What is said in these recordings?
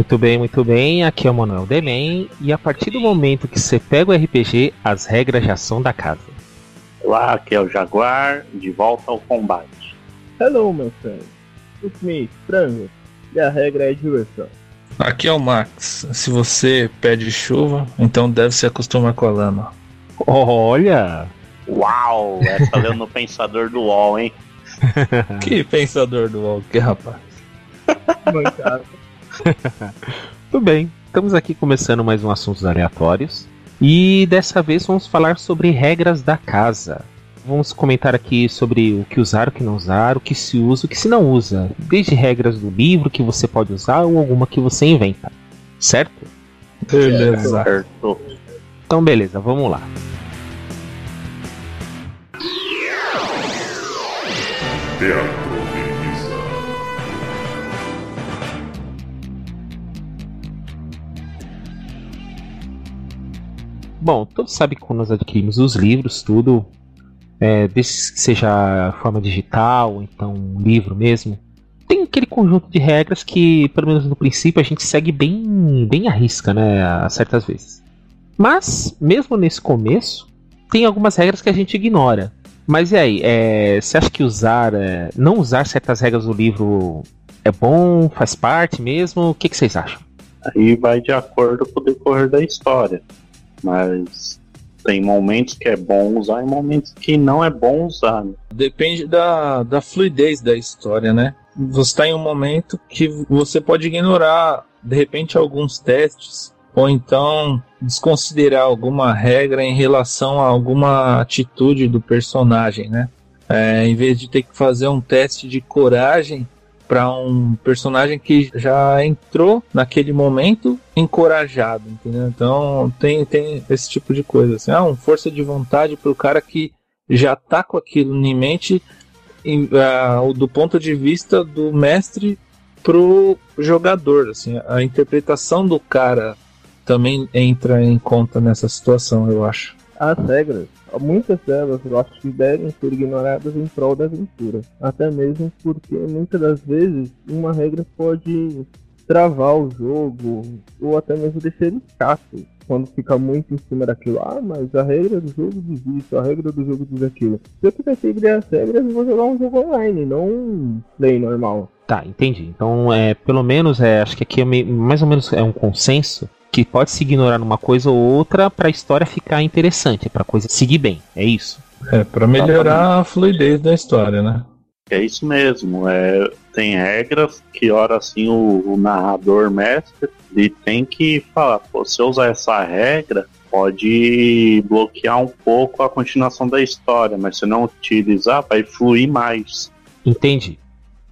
Muito bem, muito bem. Aqui é o Manuel Delém. E a partir do momento que você pega o RPG, as regras já são da casa. Olá, aqui é o Jaguar, de volta ao combate. Hello, my friend. It's me, Frango. E a regra é diversão. Aqui é o Max. Se você pede chuva, então deve se acostumar com a lama. Olha! Uau, essa leu no Pensador do UOL, hein? Que pensador do UOL, que rapaz. Mancada. Tudo bem, estamos aqui começando mais um Assuntos Aleatórios. E dessa vez vamos falar sobre regras da casa. Vamos comentar aqui sobre o que usar, o que não usar, o que se usa, o que se não usa. Desde regras do livro que você pode usar ou alguma que você inventa. Certo? Beleza. Certo. Então beleza, vamos lá. Teatro Bom, todos sabem que quando nós adquirimos os livros, tudo, é, desde que seja forma digital, então um livro mesmo, tem aquele conjunto de regras que, pelo menos no princípio, a gente segue bem, bem à risca, né, a certas vezes. Mas, mesmo nesse começo, tem algumas regras que a gente ignora. Mas e aí, é, você acha que usar, é, não usar certas regras do livro é bom, faz parte mesmo? O que, que vocês acham? Aí vai de acordo com o decorrer da história. Mas tem momentos que é bom usar e momentos que não é bom usar. né? Depende da, da fluidez da história, né? Você está em um momento que você pode ignorar, de repente, alguns testes, ou então desconsiderar alguma regra em relação a alguma atitude do personagem, né? É, em vez de ter que fazer um teste de coragem para um personagem que já entrou naquele momento encorajado, entendeu? Então tem, tem esse tipo de coisa, assim, ah, um força de vontade para o cara que já tá com aquilo em mente em, ah, do ponto de vista do mestre pro jogador, assim, a interpretação do cara também entra em conta nessa situação, eu acho. As regras, muitas delas eu acho que devem ser ignoradas em prol da aventura. Até mesmo porque muitas das vezes uma regra pode travar o jogo ou até mesmo deixar ele chato. Quando fica muito em cima daquilo, ah, mas a regra do jogo diz isso, a regra do jogo diz aquilo. Se eu quiser seguir as regras, eu vou jogar um jogo online, não um play normal. Tá, entendi. Então, é, pelo menos, é, acho que aqui é meio- mais ou menos é um consenso que pode se ignorar numa coisa ou outra para a história ficar interessante, para a coisa seguir bem. É isso. É, para melhorar a fluidez da história, né? É isso mesmo. É, tem regras que, ora assim, o, o narrador mestre ele tem que falar: pô, se eu usar essa regra, pode bloquear um pouco a continuação da história, mas se não utilizar, vai fluir mais. Entendi.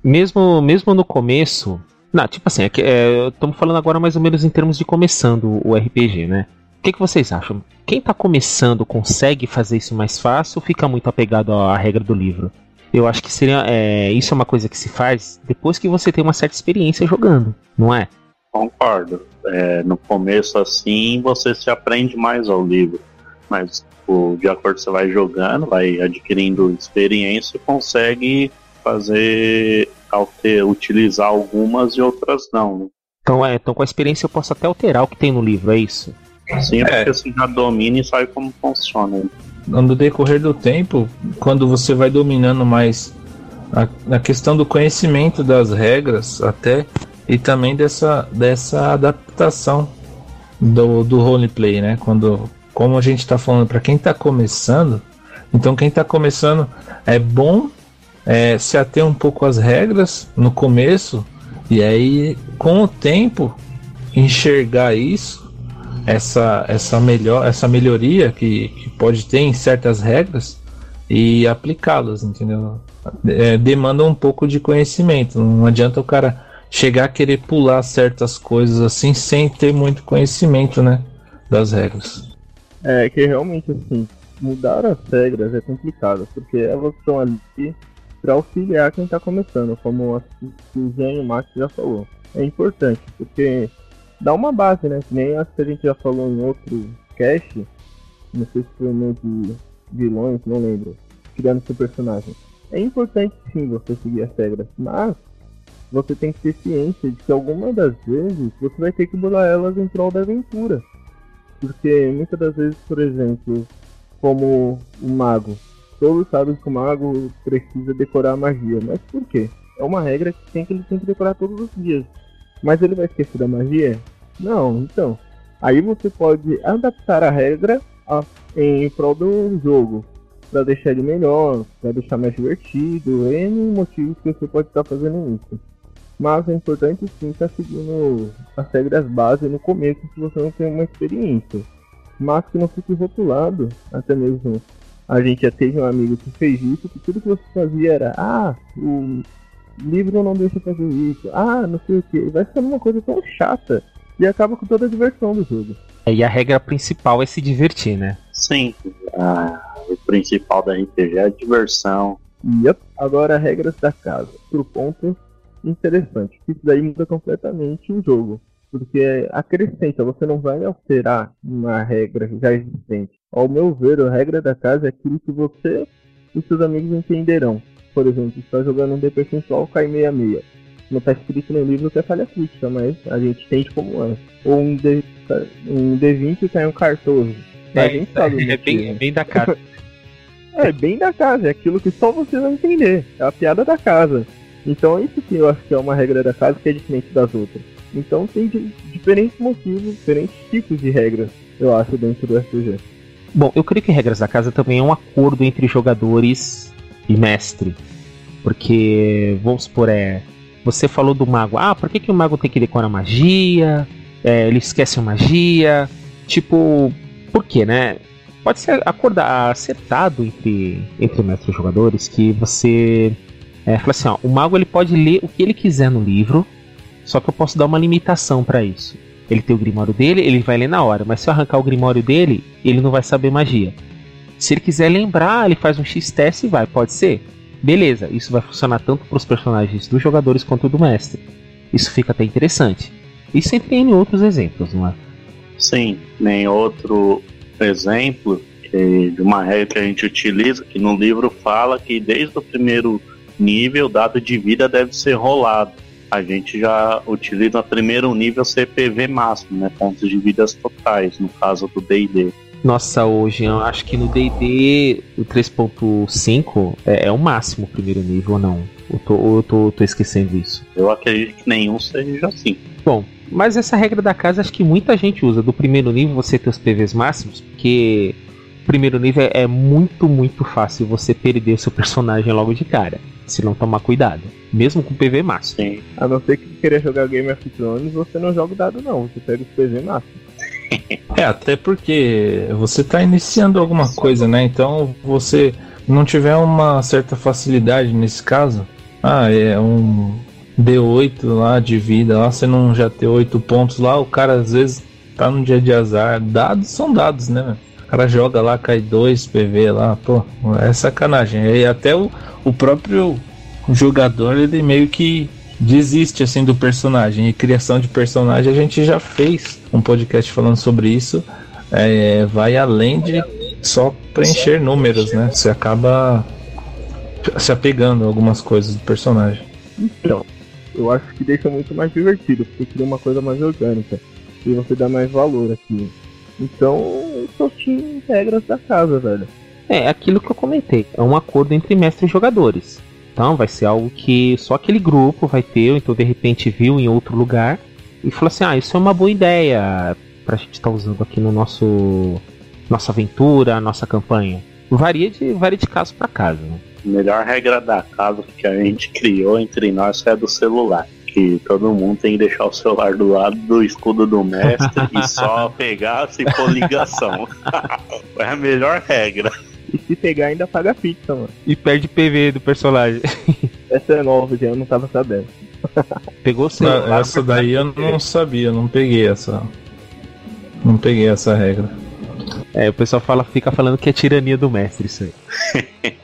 Mesmo, mesmo no começo. Não, tipo assim, é que, é, estamos falando agora mais ou menos em termos de começando o RPG, né? O que, que vocês acham? Quem tá começando consegue fazer isso mais fácil ou fica muito apegado à regra do livro? Eu acho que seria. é, isso é uma coisa que se faz depois que você tem uma certa experiência jogando, não é? Concordo. É, no começo, assim, você se aprende mais ao livro. Mas, tipo, de acordo que você vai jogando, vai adquirindo experiência, consegue fazer, alter, utilizar algumas e outras não. né? Então, é, então com a experiência eu posso até alterar o que tem no livro, é isso? Assim, é É. porque você já domina e sabe como funciona. no decorrer do tempo, quando você vai dominando mais a, a questão do conhecimento das regras, até e também dessa, dessa adaptação do, do roleplay, né? Quando, como a gente está falando, para quem está começando, então quem está começando é bom é, se ater um pouco às regras no começo e aí com o tempo enxergar isso essa essa melhor essa melhoria que, que pode ter em certas regras e aplicá-las, entendeu? É, demanda um pouco de conhecimento. Não adianta o cara chegar a querer pular certas coisas assim sem ter muito conhecimento, né? Das regras. É que realmente assim, mudar as regras é complicado, porque elas estão ali para auxiliar quem está começando, como a Suzane Max já falou. É importante, porque dá uma base, né? Que nem as que a gente já falou em outro cast, não sei se foi no de vilões, não lembro, criando seu personagem. É importante sim você seguir as regras, mas você tem que ter ciência de que algumas das vezes você vai ter que bolar elas em prol da aventura. Porque muitas das vezes, por exemplo, como o mago, todos sabem que o mago precisa decorar a magia, mas por quê? É uma regra que tem que ele tem que decorar todos os dias. Mas ele vai esquecer da magia? Não, então. Aí você pode adaptar a regra a, em prol do jogo para deixar ele melhor, para deixar mais divertido, N motivos que você pode estar fazendo isso. Mas é importante sim estar seguindo as regras base no começo se você não tem uma experiência. Mas que não fique rotulado, até mesmo a gente já teve um amigo que fez isso, que tudo que você fazia era, ah, o livro não deixa fazer isso, ah, não sei o que, vai ser uma coisa tão chata e acaba com toda a diversão do jogo. É, e a regra principal é se divertir, né? Sim, ah, o principal da RPG é a diversão. Yep. Agora regras da casa. Pro ponto interessante. Isso daí muda completamente o jogo. Porque acrescenta, você não vai alterar uma regra já existente. Ao meu ver, a regra da casa é aquilo que você e seus amigos entenderão. Por exemplo, está jogando um D percentual, cai meia meia. Não está escrito no livro que é falha crítica, mas a gente entende como é. Ou um, D, um D20 cai um 14. É, a gente sabe é, é, bem, é bem da casa. é, bem da casa, é aquilo que só você vai entender. É a piada da casa. Então isso que eu acho que é uma regra da casa que é diferente das outras. Então tem diferentes motivos, diferentes tipos de regras, eu acho, dentro do RPG. Bom, eu creio que regras da casa também é um acordo entre jogadores e mestre. Porque, vamos supor, é. Você falou do mago. Ah, por que, que o mago tem que decorar magia? É, ele esquece a magia. Tipo, por quê, né? Pode ser acordar, acertado entre, entre mestres e jogadores que você é, fala assim, ó, o mago ele pode ler o que ele quiser no livro, só que eu posso dar uma limitação para isso. Ele tem o grimório dele, ele vai ler na hora, mas se eu arrancar o grimório dele, ele não vai saber magia. Se ele quiser lembrar, ele faz um X-teste e vai, pode ser. Beleza, isso vai funcionar tanto para os personagens dos jogadores quanto do mestre. Isso fica até interessante. Isso entre N outros exemplos, não é? Sim, nem outro exemplo de uma regra que a gente utiliza, que no livro fala que desde o primeiro nível, dado de vida deve ser rolado. A gente já utiliza primeiro nível CPV máximo, né? Pontos de vidas totais, no caso do DD. Nossa, hoje eu acho que no DD o 3.5 é, é, o máximo o primeiro nível ou não? Eu tô, eu tô, tô esquecendo isso? Eu acredito que nenhum seja assim. Bom, mas essa regra da casa acho que muita gente usa. Do primeiro nível você ter os PVs máximos, porque primeiro nível é muito, muito fácil você perder o seu personagem logo de cara se não tomar cuidado. Mesmo com PV máximo. Sim. A não ser que querer jogar Game of Thrones, você não joga o dado não, você pega os PV máximo. É, até porque você está iniciando alguma coisa, né? Então você não tiver uma certa facilidade nesse caso, ah, é um D8 lá de vida, lá você não já ter 8 pontos lá, o cara às vezes tá no dia de azar. Dados são dados, né? Cara joga lá, cai 2 PV lá, pô, é sacanagem. E até o, o próprio jogador, ele meio que desiste assim do personagem. E criação de personagem a gente já fez um podcast falando sobre isso. É, vai além de só preencher números, né? Você acaba se apegando a algumas coisas do personagem. Então, eu acho que deixa muito mais divertido, porque cria uma coisa mais orgânica. E você dá mais valor aqui. Então, tinha regras da casa, velho. É, aquilo que eu comentei. É um acordo entre mestre e jogadores. Então, vai ser algo que só aquele grupo vai ter, ou então de repente viu em outro lugar e falou assim: ah, isso é uma boa ideia pra gente estar tá usando aqui no nosso. nossa aventura, nossa campanha. Varia de, varia de caso para caso, né? A melhor regra da casa que a gente criou entre nós é do celular que todo mundo tem que deixar o celular do lado do escudo do mestre e só pegar se for ligação. é a melhor regra. E se pegar ainda paga pizza, mano. E perde PV do personagem. Essa é nova, já eu não tava sabendo. Pegou o celular. Ah, essa daí eu não sabia, não peguei essa. Não peguei essa regra. É, o pessoal fala, fica falando que é tirania do mestre isso aí.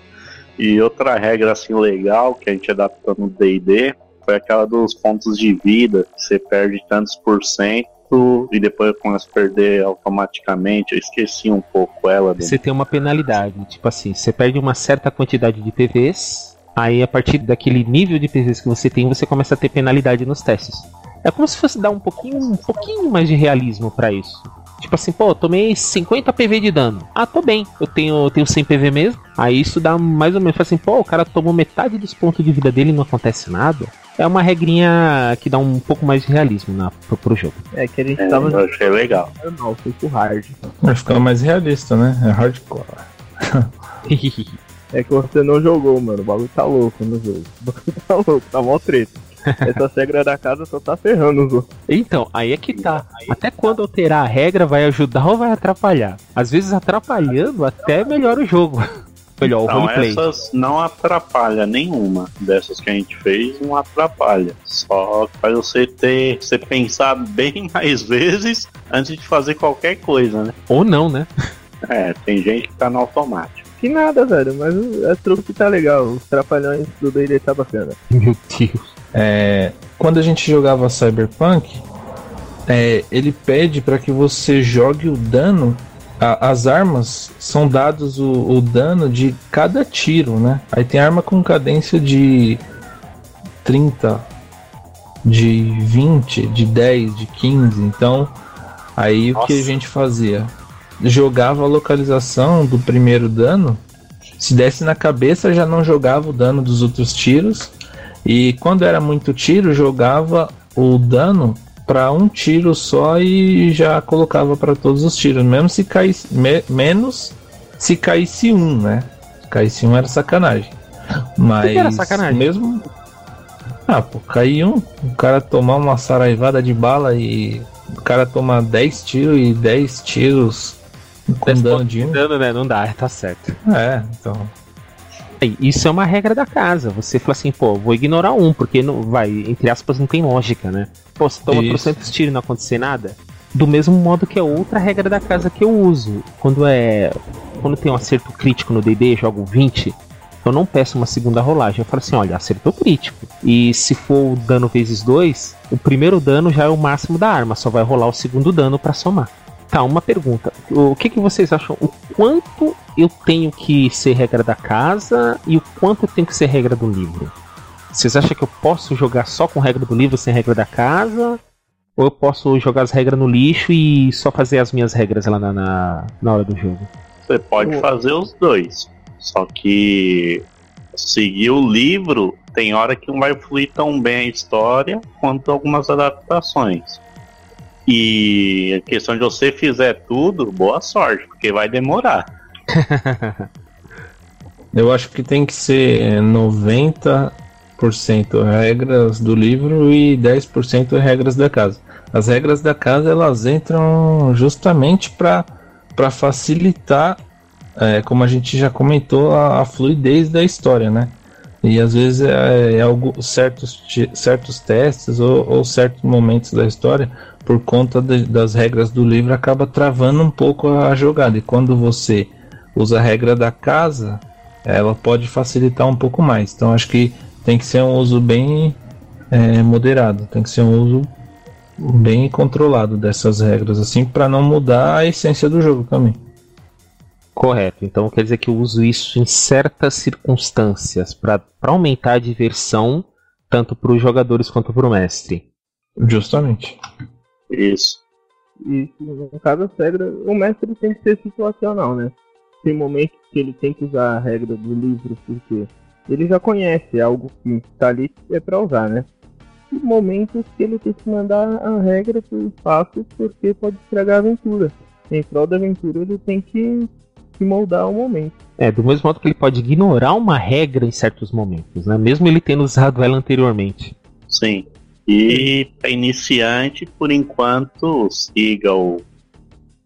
E outra regra assim legal que a gente adaptou no D&D foi aquela dos pontos de vida. Você perde tantos por cento e depois começa a perder automaticamente. Eu esqueci um pouco ela. Você tem uma penalidade, tipo assim, você perde uma certa quantidade de PVs, aí a partir daquele nível de PVs que você tem, você começa a ter penalidade nos testes. É como se fosse dar um pouquinho, um pouquinho mais de realismo pra isso. Tipo assim, pô, tomei 50 PV de dano. Ah, tô bem. Eu tenho, eu tenho 100 PV mesmo. Aí isso dá mais ou menos. Fala assim, pô, o cara tomou metade dos pontos de vida dele e não acontece nada. É uma regrinha que dá um pouco mais de realismo na, pro, pro jogo. É que a gente É, tava eu achei legal. normal, foi pro hard. Vai ficar mais realista, né? É hardcore. É que você não jogou, mano. O bagulho tá louco no jogo. O bagulho tá louco, tá mó treta. Essa regra da casa só tá ferrando os outros. então, aí é que tá. Até quando alterar a regra vai ajudar ou vai atrapalhar? Às vezes atrapalhando até melhora o jogo. Melhor, o Então roleplay. essas não atrapalha nenhuma. Dessas que a gente fez, não atrapalha. Só faz você ter. Você pensar bem mais vezes antes de fazer qualquer coisa, né? Ou não, né? É, tem gente que tá no automático. Que nada, velho, mas o- é truque que tá legal. Os trapalhões do D&D tá bacana. Meu Deus. É, quando a gente jogava Cyberpunk, é, ele pede para que você jogue o dano. a- as armas são dados o, o dano de cada tiro, né? Aí tem arma com cadência de 30, de 20, de 10, de 15. Então, aí o que a Nossa. gente fazia? Jogava a localização do primeiro dano. Se desse na cabeça, já não jogava o dano dos outros tiros. E quando era muito tiro, jogava o dano para um tiro só e já colocava para todos os tiros, mesmo se caísse me- menos se caísse um, né? Se caísse um era sacanagem. Mas que era sacanagem? mesmo Ah, pô, cair um, o cara tomar uma saraivada de bala e o cara tomar 10 tiros e 10 tiros com dano de um. Dano, né? Não dá, tá certo. É, então. Isso é uma regra da casa. Você fala assim, pô, vou ignorar um, porque não vai, entre aspas, não tem lógica, né? Pô, você toma Isso. trocentos tiros e não acontecer nada. Do mesmo modo que é outra regra da casa que eu uso. Quando é. Quando tem um acerto crítico no DD, jogo 20, eu não peço uma segunda rolagem. Eu falo assim, olha, acertou crítico. E se for o dano vezes 2, o primeiro dano já é o máximo da arma, só vai rolar o segundo dano pra somar. Tá, uma pergunta. O que, que vocês acham? O quanto eu tenho que ser regra da casa e o quanto tem que ser regra do livro? Vocês acham que eu posso jogar só com regra do livro sem regra da casa? Ou eu posso jogar as regras no lixo e só fazer as minhas regras lá na, na, na hora do jogo? Você pode fazer os dois. Só que seguir o livro tem hora que não vai fluir tão bem a história quanto algumas adaptações. E a questão de você fizer tudo, boa sorte, porque vai demorar. Eu acho que tem que ser 90% regras do livro e 10% regras da casa. As regras da casa elas entram justamente para facilitar, é, como a gente já comentou, a, a fluidez da história, né? E às vezes é, é algo, certos, certos testes ou, ou certos momentos da história, por conta de- das regras do livro, acaba travando um pouco a jogada. E quando você usa a regra da casa, ela pode facilitar um pouco mais. Então acho que tem que ser um uso bem é, moderado, tem que ser um uso bem controlado dessas regras, assim, para não mudar a essência do jogo também. Correto. Então quer dizer que eu uso isso em certas circunstâncias para aumentar a diversão tanto para os jogadores quanto para o mestre. Justamente. Isso. E no caso, a regra, o mestre tem que ser situacional, né? Tem momentos que ele tem que usar a regra do livro porque ele já conhece algo que tá ali é pra usar, né? E momentos que ele tem que mandar a regra pro espaço porque pode estragar a aventura. Em prol da aventura ele tem que, que moldar o momento. É, do mesmo modo que ele pode ignorar uma regra em certos momentos, né? Mesmo ele tendo usado ela anteriormente. Sim. E para iniciante, por enquanto, siga o,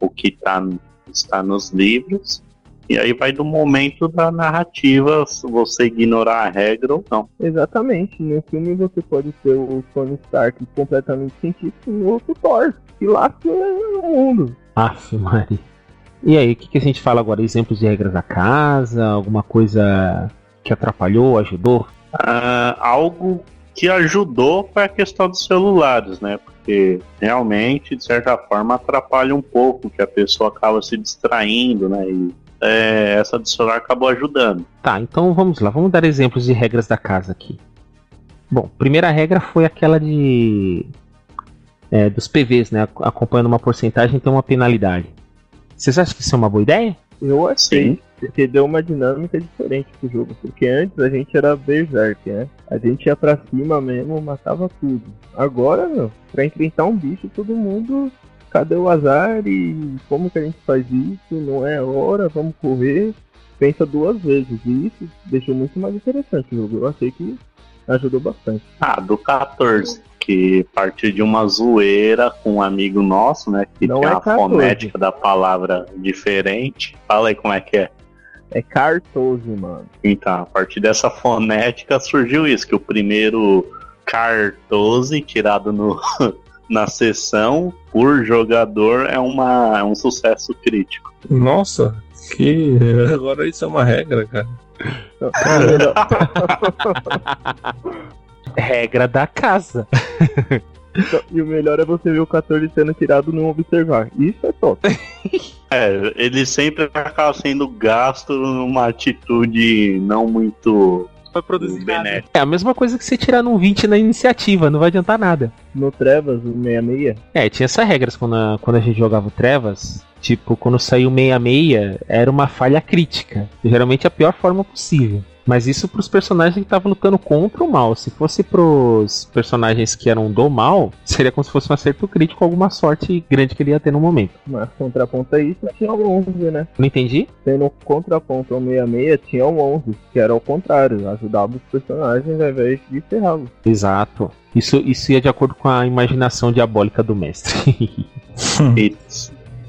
o que tá, está nos livros. E aí vai do momento da narrativa, se você ignorar a regra ou não. Exatamente. No filme você pode ter o Tony Stark completamente científico e o outro Thor, que lasca o mundo. Aff, Mari. E aí, o que, que a gente fala agora? Exemplos de regras da casa? Alguma coisa que atrapalhou, ajudou? Ah, algo que ajudou foi a questão dos celulares, né? Porque realmente, de certa forma, atrapalha um pouco, que a pessoa acaba se distraindo, né? E é, essa do celular acabou ajudando. Tá, então vamos lá, vamos dar exemplos de regras da casa aqui. Bom, primeira regra foi aquela de. é, dos PVs, né? Acompanhando uma porcentagem tem uma penalidade. Vocês acham que isso é uma boa ideia? Eu achei, Sim. porque deu uma dinâmica diferente pro jogo. Porque antes a gente era berserk, né? A gente ia pra cima mesmo, matava tudo. Agora, meu, pra enfrentar um bicho, todo mundo. Cadê o azar e como que a gente faz isso? Não é hora, vamos correr. Pensa duas vezes. E isso deixou muito mais interessante o jogo. Eu achei que ajudou bastante. Ah, do 14, que partiu de uma zoeira com um amigo nosso, né? Que Não tem é a 14. fonética da palavra diferente. Fala aí como é que é. É 14, mano. Então, a partir dessa fonética surgiu isso, que o primeiro Cartose tirado no, na sessão por jogador é, uma, é um sucesso crítico. Nossa, que. Agora isso é uma regra, cara. Regra da casa. Então, e o melhor é você ver o 14 sendo tirado no observar. Isso é top. É, ele sempre acaba sendo gasto numa atitude não muito Vai produzir benéfica. É a mesma coisa que você tirar num 20 na iniciativa, não vai adiantar nada. No Trevas, o 66, É, tinha essas regras quando a, quando a gente jogava o Trevas. Tipo, quando saiu 66, era uma falha crítica. Geralmente a pior forma possível. Mas isso pros personagens que estavam lutando contra o mal. Se fosse pros personagens que eram do mal, seria como se fosse um acerto crítico, alguma sorte grande que ele ia ter no momento. mas contraponto a isso, tinha o 11, né? Não entendi? Sendo contraponto ao 66, tinha o 11, que era o contrário, ajudava os personagens ao invés de ferrá-los. Exato. Isso, isso ia de acordo com a imaginação diabólica do mestre. E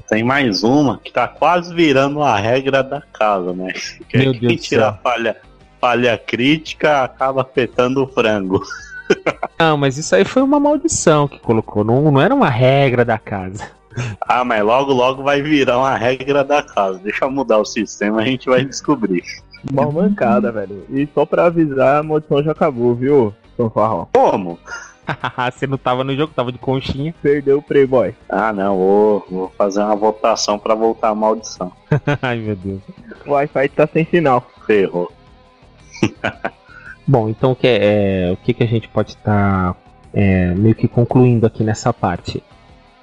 tem mais uma que tá quase virando a regra da casa, né? Que Meu é Deus quem tira a falha, falha crítica acaba afetando o frango. Não, mas isso aí foi uma maldição que colocou. Não, não era uma regra da casa. Ah, mas logo logo vai virar uma regra da casa. Deixa eu mudar o sistema, a gente vai descobrir. Uma mancada, velho. E só pra avisar, a maldição já acabou, viu? Como? Você não tava no jogo, tava de conchinha. Perdeu o Playboy. Ah, não, vou, vou fazer uma votação pra voltar a maldição. Ai, meu Deus. O Wi-Fi tá sem sinal. Ferrou. Bom, então o que, é, é, o que, que a gente pode estar meio que concluindo aqui nessa parte?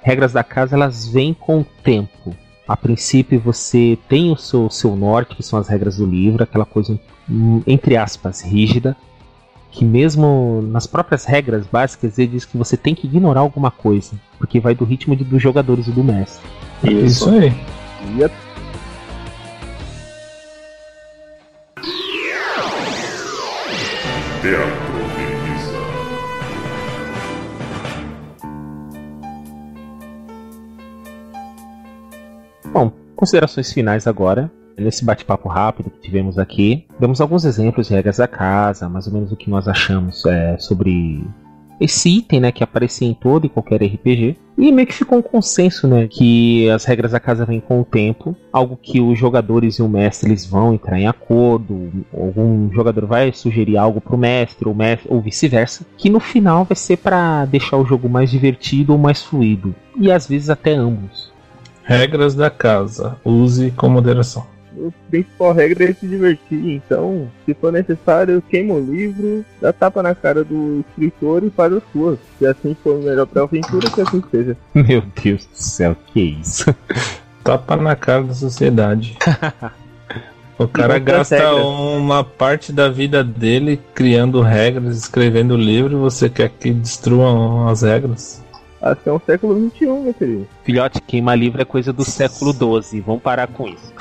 Regras da casa elas vêm com o tempo. A princípio você tem o seu, seu norte, que são as regras do livro, aquela coisa entre aspas rígida, que mesmo nas próprias regras básicas ele diz que você tem que ignorar alguma coisa, porque vai do ritmo de- dos jogadores e do mestre. Isso aí. E Teatro. Bom, considerações finais agora. Nesse bate-papo rápido que tivemos aqui, demos alguns exemplos de regras da casa, mais ou menos o que nós achamos é, sobre esse item, né, que aparecia em todo e qualquer RPG. E meio que ficou um consenso, né, que as regras da casa vêm com o tempo, algo que os jogadores e o mestre eles vão entrar em acordo, algum jogador vai sugerir algo pro mestre ou, mestre, ou vice-versa, que no final vai ser para deixar o jogo mais divertido ou mais fluido, e às vezes até ambos. Regras da casa. Use com moderação. A principal regra é se divertir. Então, se for necessário, queima o livro, dá tapa na cara do escritor e faz as suas. Se assim for melhor pra aventura, que assim seja. Meu Deus do céu, que isso? Tapa na cara da sociedade. O cara gasta regras. uma parte da vida dele criando regras, escrevendo livro, e você quer que destruam as regras? Acho que é um século XXI, meu querido. Filhote, queimar livro é coisa do século XII. Vamos parar com isso.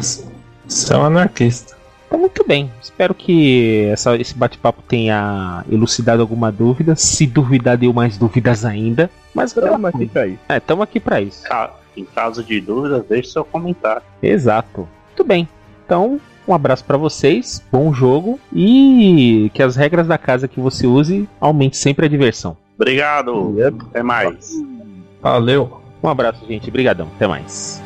Você é um anarquista. Tá muito bem. Espero que essa- esse bate-papo tenha elucidado alguma dúvida. Se duvidar, deu mais dúvidas ainda. Mas Estamos aqui pra isso. É, estamos aqui pra isso. Ca- Em caso de dúvidas, deixe seu comentário. Exato. Muito bem. Então, um abraço para vocês, bom jogo e que as regras da casa que você use aumente sempre a diversão. Obrigado. Até mais. Valeu. Um abraço, gente. Obrigadão. Até mais.